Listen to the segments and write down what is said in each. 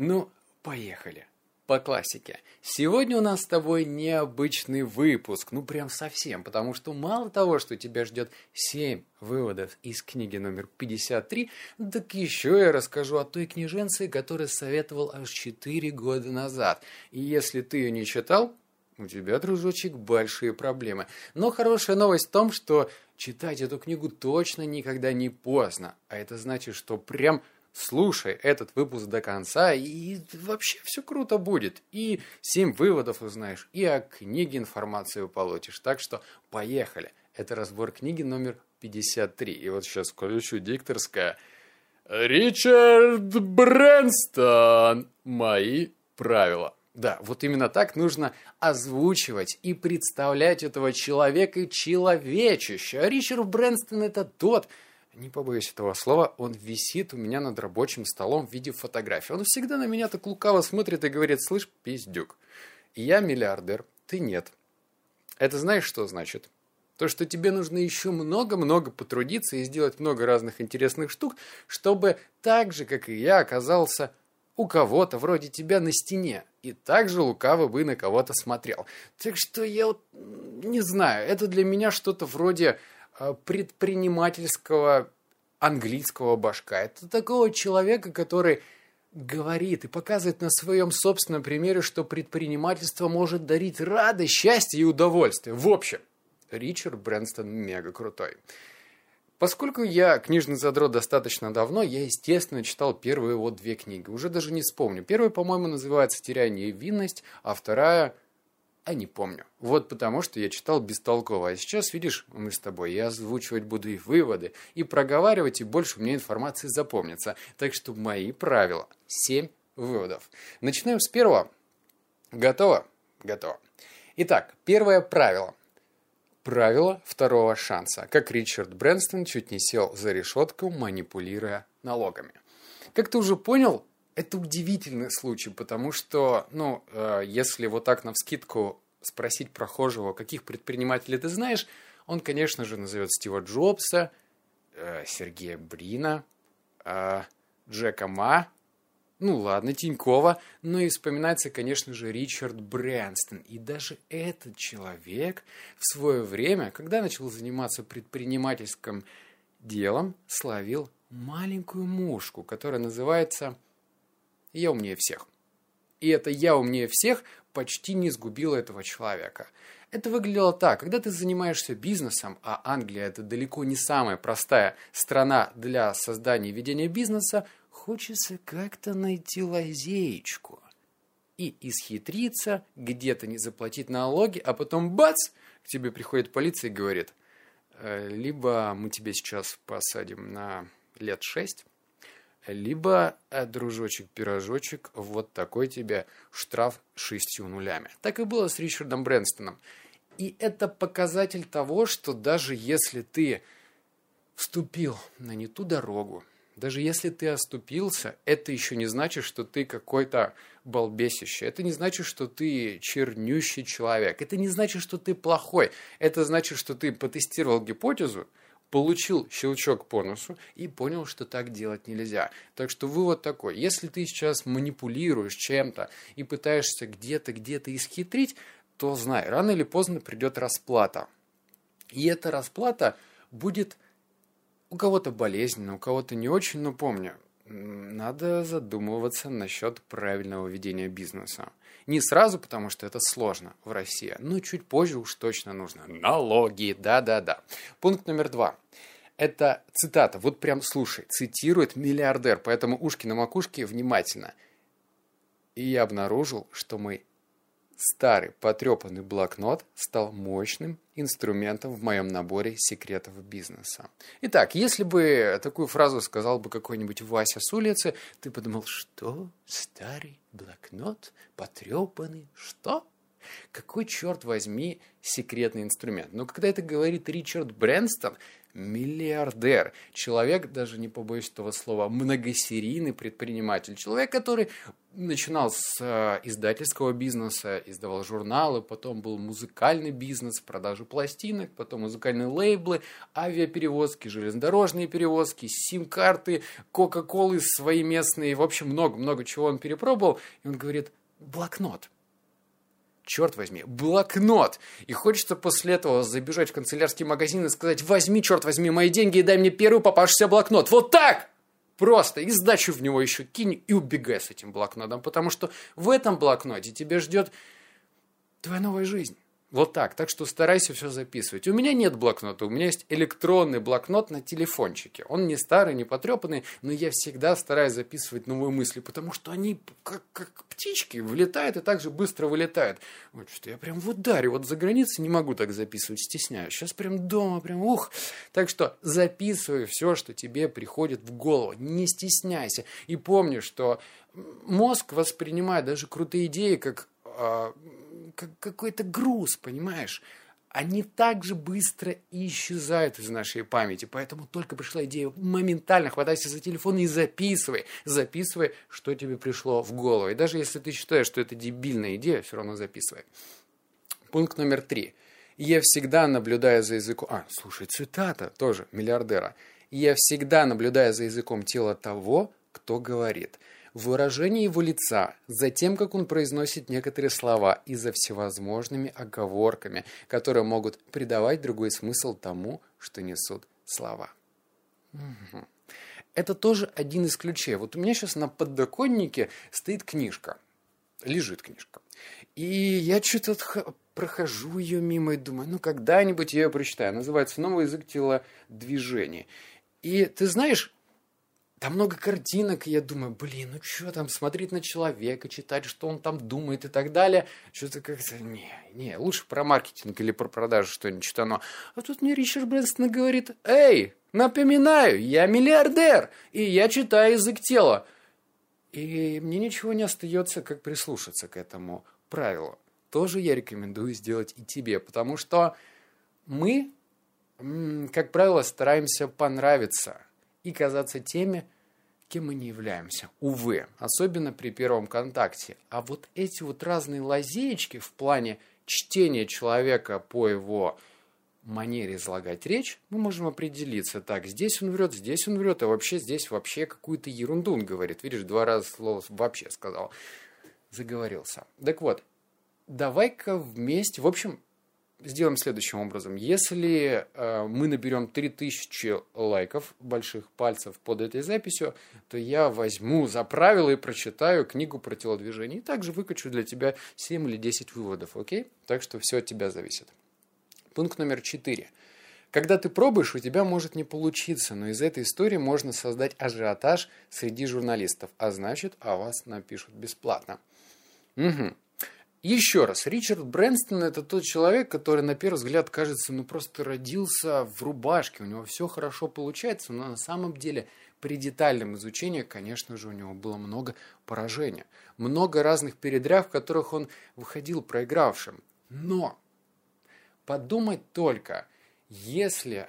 Ну, поехали. По классике. Сегодня у нас с тобой необычный выпуск. Ну, прям совсем. Потому что мало того, что тебя ждет 7 выводов из книги номер 53, так еще я расскажу о той книженце, которую советовал аж 4 года назад. И если ты ее не читал, у тебя, дружочек, большие проблемы. Но хорошая новость в том, что читать эту книгу точно никогда не поздно. А это значит, что прям Слушай этот выпуск до конца, и вообще все круто будет. И семь выводов узнаешь, и о книге информацию получишь. Так что поехали. Это разбор книги номер 53. И вот сейчас включу дикторское. Ричард Брэнстон. Мои правила. Да, вот именно так нужно озвучивать и представлять этого человека человечища. Ричард Брэнстон это тот, не побоюсь этого слова, он висит у меня над рабочим столом в виде фотографии. Он всегда на меня так лукаво смотрит и говорит, слышь, пиздюк, я миллиардер, ты нет. Это знаешь, что значит? То, что тебе нужно еще много-много потрудиться и сделать много разных интересных штук, чтобы так же, как и я, оказался у кого-то вроде тебя на стене и также лукаво бы на кого-то смотрел. Так что я вот не знаю, это для меня что-то вроде предпринимательского английского башка. Это такого человека, который говорит и показывает на своем собственном примере, что предпринимательство может дарить радость, счастье и удовольствие. В общем, Ричард Брэнстон мега крутой. Поскольку я книжный задрот достаточно давно, я, естественно, читал первые вот две книги. Уже даже не вспомню. Первая, по-моему, называется «Теряя невинность», а вторая а не помню. Вот потому, что я читал бестолково. А сейчас, видишь, мы с тобой, я озвучивать буду и выводы, и проговаривать, и больше меня информации запомнится. Так что мои правила. Семь выводов. Начинаем с первого. Готово? Готово. Итак, первое правило. Правило второго шанса. Как Ричард Брэнстон чуть не сел за решетку, манипулируя налогами. Как ты уже понял, это удивительный случай, потому что, ну, э, если вот так на вскидку спросить прохожего, каких предпринимателей ты знаешь, он, конечно же, назовет Стива Джобса, э, Сергея Брина, э, Джека Ма, ну ладно, Тинькова, но и вспоминается, конечно же, Ричард Брэнстон. И даже этот человек в свое время, когда начал заниматься предпринимательским делом, словил маленькую мушку, которая называется я умнее всех. И это «я умнее всех» почти не сгубило этого человека. Это выглядело так, когда ты занимаешься бизнесом, а Англия это далеко не самая простая страна для создания и ведения бизнеса, хочется как-то найти лазеечку и исхитриться, где-то не заплатить налоги, а потом бац, к тебе приходит полиция и говорит, «Э, либо мы тебя сейчас посадим на лет шесть, либо, э, дружочек-пирожочек, вот такой тебе штраф шестью нулями. Так и было с Ричардом Брэнстоном. И это показатель того, что даже если ты вступил на не ту дорогу, даже если ты оступился, это еще не значит, что ты какой-то балбесище. Это не значит, что ты чернющий человек. Это не значит, что ты плохой. Это значит, что ты потестировал гипотезу, получил щелчок по носу и понял, что так делать нельзя. Так что вывод такой, если ты сейчас манипулируешь чем-то и пытаешься где-то, где-то исхитрить, то знай, рано или поздно придет расплата. И эта расплата будет у кого-то болезненно, у кого-то не очень, но помню, надо задумываться насчет правильного ведения бизнеса. Не сразу, потому что это сложно в России, но чуть позже уж точно нужно. Налоги, да-да-да. Пункт номер два. Это цитата, вот прям слушай, цитирует миллиардер, поэтому ушки на макушке внимательно. И я обнаружил, что мой Старый потрепанный блокнот стал мощным инструментом в моем наборе секретов бизнеса. Итак, если бы такую фразу сказал бы какой-нибудь Вася с улицы, ты подумал, что? Старый блокнот? Потрепанный? Что? Какой, черт возьми, секретный инструмент? Но когда это говорит Ричард Брэнстон, миллиардер, человек, даже не побоюсь этого слова, многосерийный предприниматель, человек, который начинал с э, издательского бизнеса, издавал журналы, потом был музыкальный бизнес, продажи пластинок, потом музыкальные лейблы, авиаперевозки, железнодорожные перевозки, сим-карты, кока-колы свои местные, в общем, много-много чего он перепробовал. И он говорит, блокнот. Черт возьми, блокнот! И хочется после этого забежать в канцелярский магазин и сказать, возьми, черт возьми, мои деньги и дай мне первый попавшийся блокнот. Вот так! Просто и сдачу в него еще кинь и убегай с этим блокнотом, потому что в этом блокноте тебя ждет твоя новая жизнь. Вот так. Так что старайся все записывать. У меня нет блокнота, у меня есть электронный блокнот на телефончике. Он не старый, не потрепанный, но я всегда стараюсь записывать новые мысли, потому что они как, как птички влетают и так же быстро вылетают. Вот что я прям в ударе. Вот за границей не могу так записывать, стесняюсь. Сейчас прям дома, прям ух. Так что записывай все, что тебе приходит в голову. Не стесняйся. И помни, что мозг воспринимает даже крутые идеи как а, как какой-то груз, понимаешь? Они так же быстро исчезают из нашей памяти. Поэтому только пришла идея, моментально хватайся за телефон и записывай. Записывай, что тебе пришло в голову. И даже если ты считаешь, что это дебильная идея, все равно записывай. Пункт номер три. Я всегда наблюдаю за языком... А, слушай, цитата тоже миллиардера. Я всегда наблюдаю за языком тела того, кто говорит выражение его лица, за тем, как он произносит некоторые слова и за всевозможными оговорками, которые могут придавать другой смысл тому, что несут слова. Угу. Это тоже один из ключей. Вот у меня сейчас на подоконнике стоит книжка, лежит книжка. И я что-то прохожу ее мимо и думаю, ну когда-нибудь я ее прочитаю. Называется «Новый язык тела движения». И ты знаешь, там много картинок, и я думаю, блин, ну что там, смотреть на человека, читать, что он там думает и так далее. Что-то как-то, не, не, лучше про маркетинг или про продажу что-нибудь читано. А тут мне Ричард Брэнстон говорит, эй, напоминаю, я миллиардер, и я читаю язык тела. И мне ничего не остается, как прислушаться к этому правилу. Тоже я рекомендую сделать и тебе, потому что мы, как правило, стараемся понравиться – и казаться теми, кем мы не являемся. Увы, особенно при первом контакте. А вот эти вот разные лазеечки в плане чтения человека по его манере излагать речь, мы можем определиться. Так, здесь он врет, здесь он врет, а вообще здесь вообще какую-то ерунду он говорит. Видишь, два раза слово «вообще» сказал. Заговорился. Так вот, давай-ка вместе... В общем, сделаем следующим образом. Если э, мы наберем 3000 лайков, больших пальцев под этой записью, то я возьму за правило и прочитаю книгу про телодвижение. И также выкачу для тебя 7 или 10 выводов, окей? Так что все от тебя зависит. Пункт номер 4. Когда ты пробуешь, у тебя может не получиться, но из этой истории можно создать ажиотаж среди журналистов, а значит, о вас напишут бесплатно. Угу. Еще раз, Ричард Брэнстон – это тот человек, который на первый взгляд кажется, ну просто родился в рубашке, у него все хорошо получается, но на самом деле при детальном изучении, конечно же, у него было много поражения, много разных передряг, в которых он выходил проигравшим. Но подумать только, если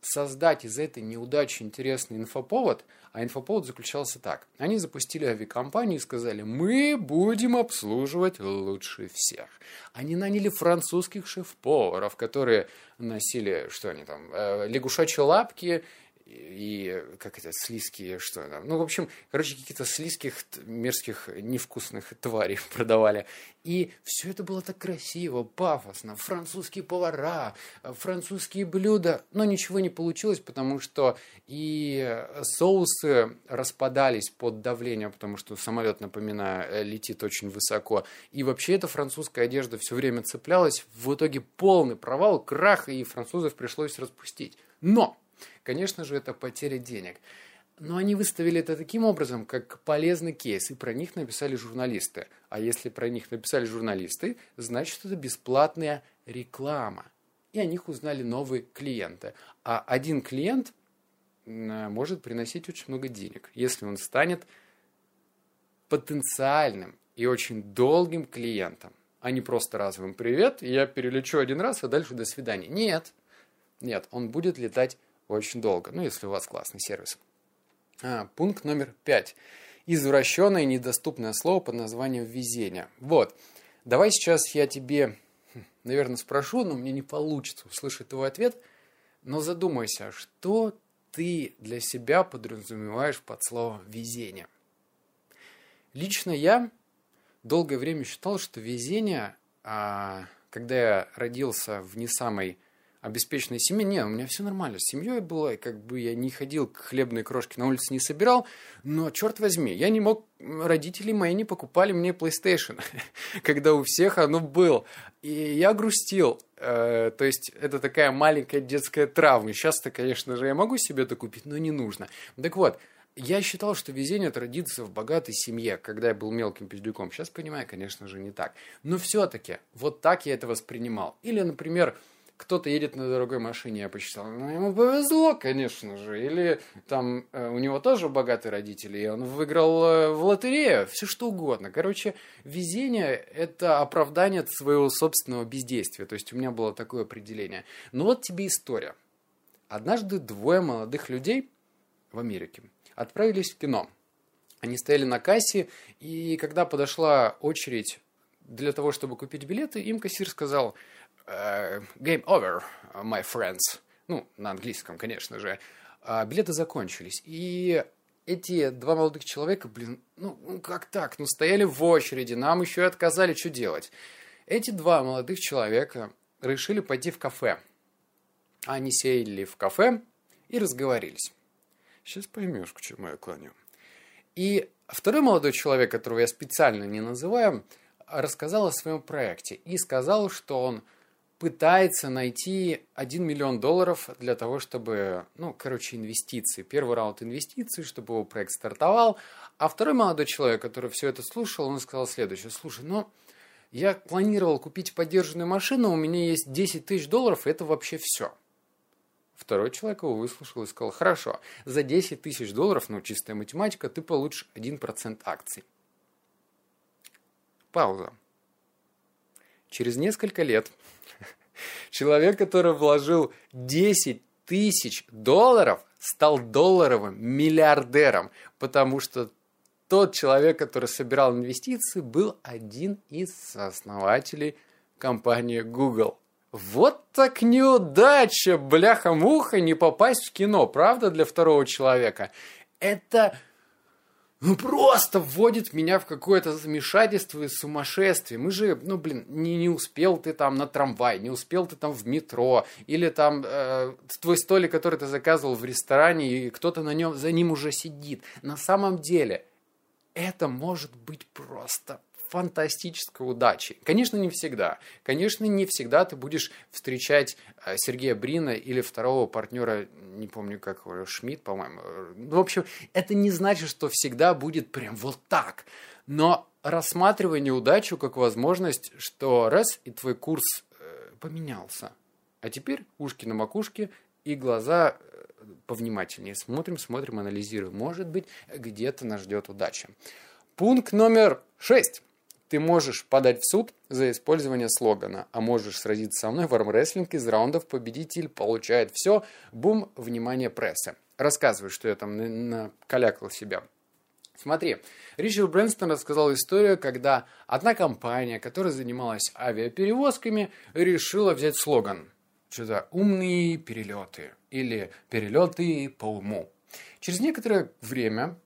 создать из этой неудачи интересный инфоповод – а инфоповод заключался так. Они запустили авиакомпанию и сказали, мы будем обслуживать лучше всех. Они наняли французских шеф-поваров, которые носили, что они там, э, лягушачьи лапки и как это, слизкие, что там. Ну, в общем, короче, каких-то слизких, мерзких, невкусных тварей продавали. И все это было так красиво, пафосно. Французские повара, французские блюда. Но ничего не получилось, потому что и соусы распадались под давлением, потому что самолет, напоминаю, летит очень высоко. И вообще эта французская одежда все время цеплялась. В итоге полный провал, крах, и французов пришлось распустить. Но Конечно же, это потеря денег. Но они выставили это таким образом, как полезный кейс, и про них написали журналисты. А если про них написали журналисты, значит, это бесплатная реклама. И о них узнали новые клиенты. А один клиент может приносить очень много денег, если он станет потенциальным и очень долгим клиентом, а не просто разовым «Привет, я перелечу один раз, а дальше до свидания». Нет, нет, он будет летать очень долго, ну, если у вас классный сервис. А, пункт номер пять. извращенное недоступное слово под названием везение. Вот. Давай сейчас я тебе, хм, наверное, спрошу, но мне не получится услышать твой ответ. Но задумайся, что ты для себя подразумеваешь под словом везение? Лично я долгое время считал, что везение, а, когда я родился в не самой обеспеченной семье. Не, у меня все нормально. С семьей было, как бы я не ходил к хлебной крошке на улице, не собирал. Но, черт возьми, я не мог... Родители мои не покупали мне PlayStation, когда у всех оно было. И я грустил. Э, то есть, это такая маленькая детская травма. Сейчас-то, конечно же, я могу себе это купить, но не нужно. Так вот, я считал, что везение традиция в богатой семье, когда я был мелким пиздюком. Сейчас понимаю, конечно же, не так. Но все-таки, вот так я это воспринимал. Или, например, кто-то едет на дорогой машине, я посчитал, ну, ему повезло, конечно же. Или там э, у него тоже богатые родители, и он выиграл э, в лотерею, все что угодно. Короче, везение – это оправдание своего собственного бездействия. То есть у меня было такое определение. Ну вот тебе история. Однажды двое молодых людей в Америке отправились в кино. Они стояли на кассе, и когда подошла очередь для того, чтобы купить билеты, им кассир сказал – game over, my friends. Ну, на английском, конечно же. А билеты закончились. И эти два молодых человека, блин, ну, ну как так? Ну, стояли в очереди, нам еще и отказали, что делать? Эти два молодых человека решили пойти в кафе. Они сели в кафе и разговорились. Сейчас поймешь, к чему я клоню. И второй молодой человек, которого я специально не называю, рассказал о своем проекте и сказал, что он пытается найти 1 миллион долларов для того, чтобы, ну, короче, инвестиции. Первый раунд инвестиций, чтобы его проект стартовал. А второй молодой человек, который все это слушал, он сказал следующее. Слушай, ну, я планировал купить поддержанную машину, у меня есть 10 тысяч долларов, это вообще все. Второй человек его выслушал и сказал, хорошо, за 10 тысяч долларов, ну, чистая математика, ты получишь 1% акций. Пауза. Через несколько лет человек, который вложил 10 тысяч долларов, стал долларовым миллиардером, потому что тот человек, который собирал инвестиции, был один из основателей компании Google. Вот так неудача, бляха-муха, не попасть в кино, правда, для второго человека? Это ну, просто вводит меня в какое-то замешательство и сумасшествие. Мы же, ну, блин, не, не успел ты там на трамвай, не успел ты там в метро, или там э, твой столик, который ты заказывал в ресторане, и кто-то на нем, за ним уже сидит. На самом деле, это может быть просто фантастической удачи. Конечно, не всегда. Конечно, не всегда ты будешь встречать э, Сергея Брина или второго партнера, не помню как Шмидт, по-моему. Ну, в общем, это не значит, что всегда будет прям вот так. Но рассматривай неудачу как возможность, что раз и твой курс э, поменялся. А теперь ушки на макушке и глаза э, повнимательнее. Смотрим, смотрим, анализируем. Может быть, где-то нас ждет удача. Пункт номер шесть. Ты можешь подать в суд за использование слогана, а можешь сразиться со мной в армрестлинг из раундов. Победитель получает все. Бум, внимание прессы. Рассказывай, что я там накалякал себя. Смотри, Ричард Брэнстон рассказал историю, когда одна компания, которая занималась авиаперевозками, решила взять слоган. Что-то «умные перелеты» или «перелеты по уму». Через некоторое время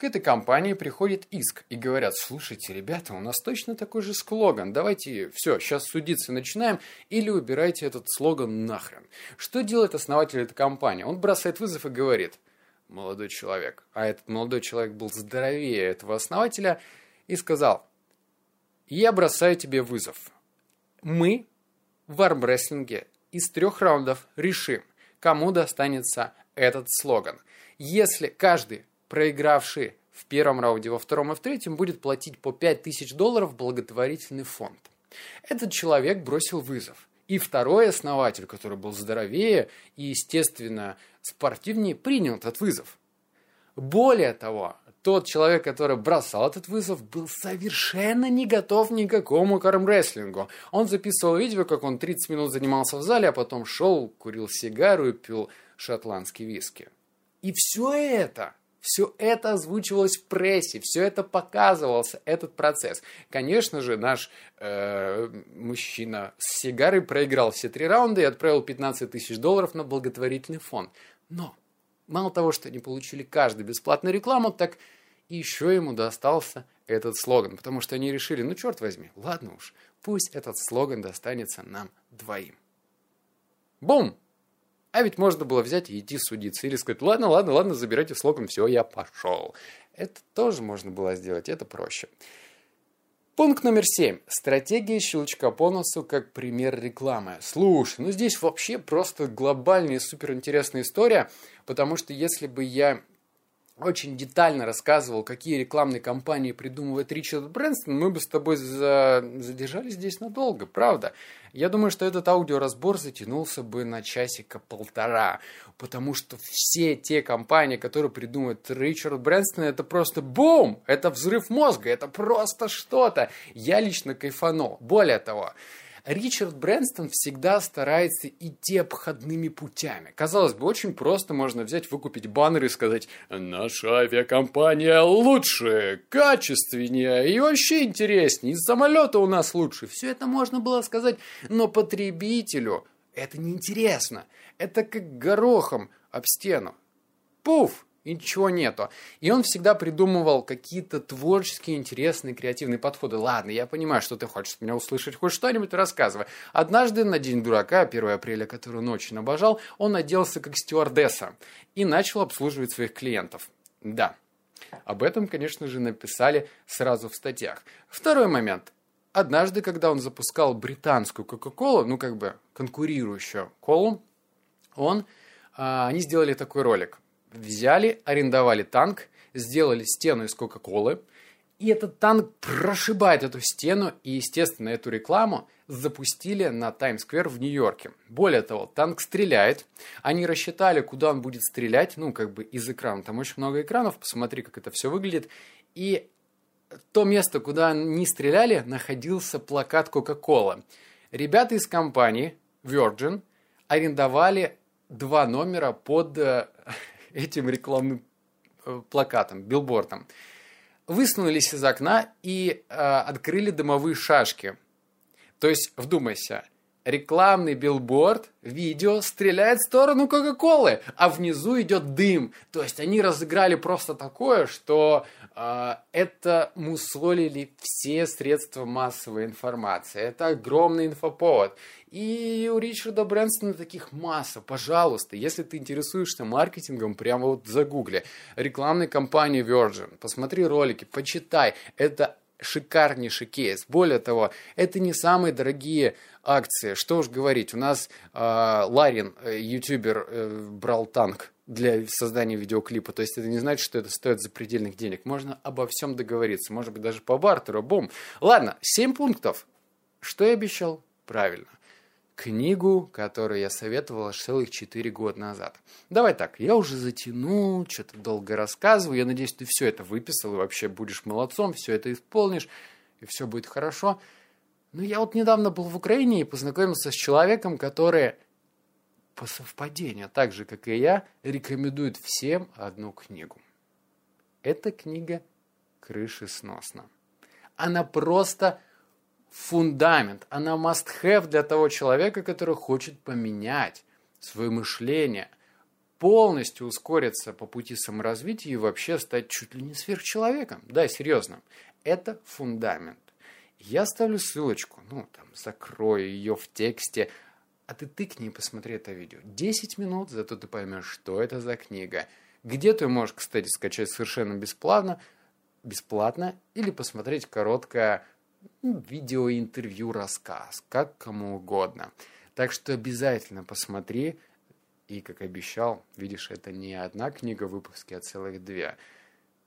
к этой компании приходит иск и говорят, слушайте, ребята, у нас точно такой же слоган, давайте все, сейчас судиться начинаем или убирайте этот слоган нахрен. Что делает основатель этой компании? Он бросает вызов и говорит, молодой человек, а этот молодой человек был здоровее этого основателя, и сказал, я бросаю тебе вызов. Мы в армрестлинге из трех раундов решим, кому достанется этот слоган. Если каждый проигравший в первом раунде, во втором и в третьем будет платить по 5000 долларов в благотворительный фонд. Этот человек бросил вызов. И второй основатель, который был здоровее и, естественно, спортивнее, принял этот вызов. Более того, тот человек, который бросал этот вызов, был совершенно не готов ни к какому кармрестлингу. Он записывал видео, как он 30 минут занимался в зале, а потом шел, курил сигару и пил шотландский виски. И все это Все это озвучивалось в прессе, все это показывался, этот процесс. Конечно же, наш э, мужчина с сигарой проиграл все три раунда и отправил 15 тысяч долларов на благотворительный фонд. Но мало того, что они получили каждый бесплатную рекламу, так еще ему достался этот слоган, потому что они решили, ну черт возьми, ладно уж, пусть этот слоган достанется нам двоим. Бум! А ведь можно было взять и идти судиться. Или сказать, ладно, ладно, ладно, забирайте слоган, все, я пошел. Это тоже можно было сделать, это проще. Пункт номер семь. Стратегия щелчка по носу как пример рекламы. Слушай, ну здесь вообще просто глобальная суперинтересная история, потому что если бы я очень детально рассказывал, какие рекламные кампании придумывает Ричард Брэнстон, мы бы с тобой за... задержались здесь надолго, правда. Я думаю, что этот аудиоразбор затянулся бы на часика полтора, потому что все те компании, которые придумывает Ричард Брэнстон, это просто бум! Это взрыв мозга, это просто что-то. Я лично кайфанул. Более того, Ричард Брэнстон всегда старается идти обходными путями. Казалось бы, очень просто можно взять, выкупить баннер и сказать «Наша авиакомпания лучше, качественнее и вообще интереснее, из самолета у нас лучше». Все это можно было сказать, но потребителю это неинтересно. Это как горохом об стену. Пуф! И ничего нету. И он всегда придумывал какие-то творческие, интересные, креативные подходы. Ладно, я понимаю, что ты хочешь меня услышать, хоть что-нибудь рассказывай. Однажды на День дурака, 1 апреля, который он очень обожал, он оделся как стюардесса и начал обслуживать своих клиентов. Да, об этом, конечно же, написали сразу в статьях. Второй момент. Однажды, когда он запускал британскую Кока-Колу, ну, как бы конкурирующую колу, он, а, они сделали такой ролик – взяли, арендовали танк, сделали стену из Кока-Колы, и этот танк прошибает эту стену, и, естественно, эту рекламу запустили на Таймс-сквер в Нью-Йорке. Более того, танк стреляет, они рассчитали, куда он будет стрелять, ну, как бы из экрана, там очень много экранов, посмотри, как это все выглядит, и то место, куда они стреляли, находился плакат Coca-Cola. Ребята из компании Virgin арендовали два номера под э, этим рекламным э, плакатом, билбордом. Высунулись из окна и э, открыли дымовые шашки. То есть, вдумайся, рекламный билборд, видео стреляет в сторону Кока-Колы, а внизу идет дым. То есть они разыграли просто такое, что э, это мусолили все средства массовой информации. Это огромный инфоповод. И у Ричарда Брэнсона таких масса. Пожалуйста, если ты интересуешься маркетингом, прямо вот загугли. Рекламной кампании Virgin. Посмотри ролики, почитай. Это шикарнейший кейс. Более того, это не самые дорогие акции. Что уж говорить, у нас э, Ларин, э, ютубер, э, брал танк для создания видеоклипа. То есть это не значит, что это стоит запредельных денег. Можно обо всем договориться. Может быть, даже по бартеру. Бум. Ладно, 7 пунктов. Что я обещал? Правильно книгу, которую я советовал целых 4 года назад. Давай так, я уже затянул, что-то долго рассказываю. Я надеюсь, ты все это выписал и вообще будешь молодцом, все это исполнишь, и все будет хорошо. Но я вот недавно был в Украине и познакомился с человеком, который по совпадению, так же, как и я, рекомендует всем одну книгу. Эта книга «Крыши сносно». Она просто фундамент, она must-have для того человека, который хочет поменять свое мышление, полностью ускориться по пути саморазвития и вообще стать чуть ли не сверхчеловеком. Да, серьезно. Это фундамент. Я ставлю ссылочку, ну, там, закрою ее в тексте, а ты тыкни и посмотри это видео. 10 минут, зато ты поймешь, что это за книга. Где ты можешь, кстати, скачать совершенно бесплатно, бесплатно или посмотреть короткое видео, интервью, рассказ, как кому угодно. Так что обязательно посмотри, и, как обещал, видишь, это не одна книга в выпуске, а целых две.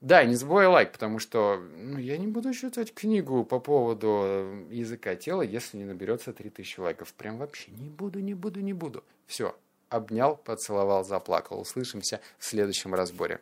Да, не забывай лайк, потому что ну, я не буду читать книгу по поводу языка тела, если не наберется 3000 лайков. Прям вообще не буду, не буду, не буду. Все, обнял, поцеловал, заплакал. Услышимся в следующем разборе.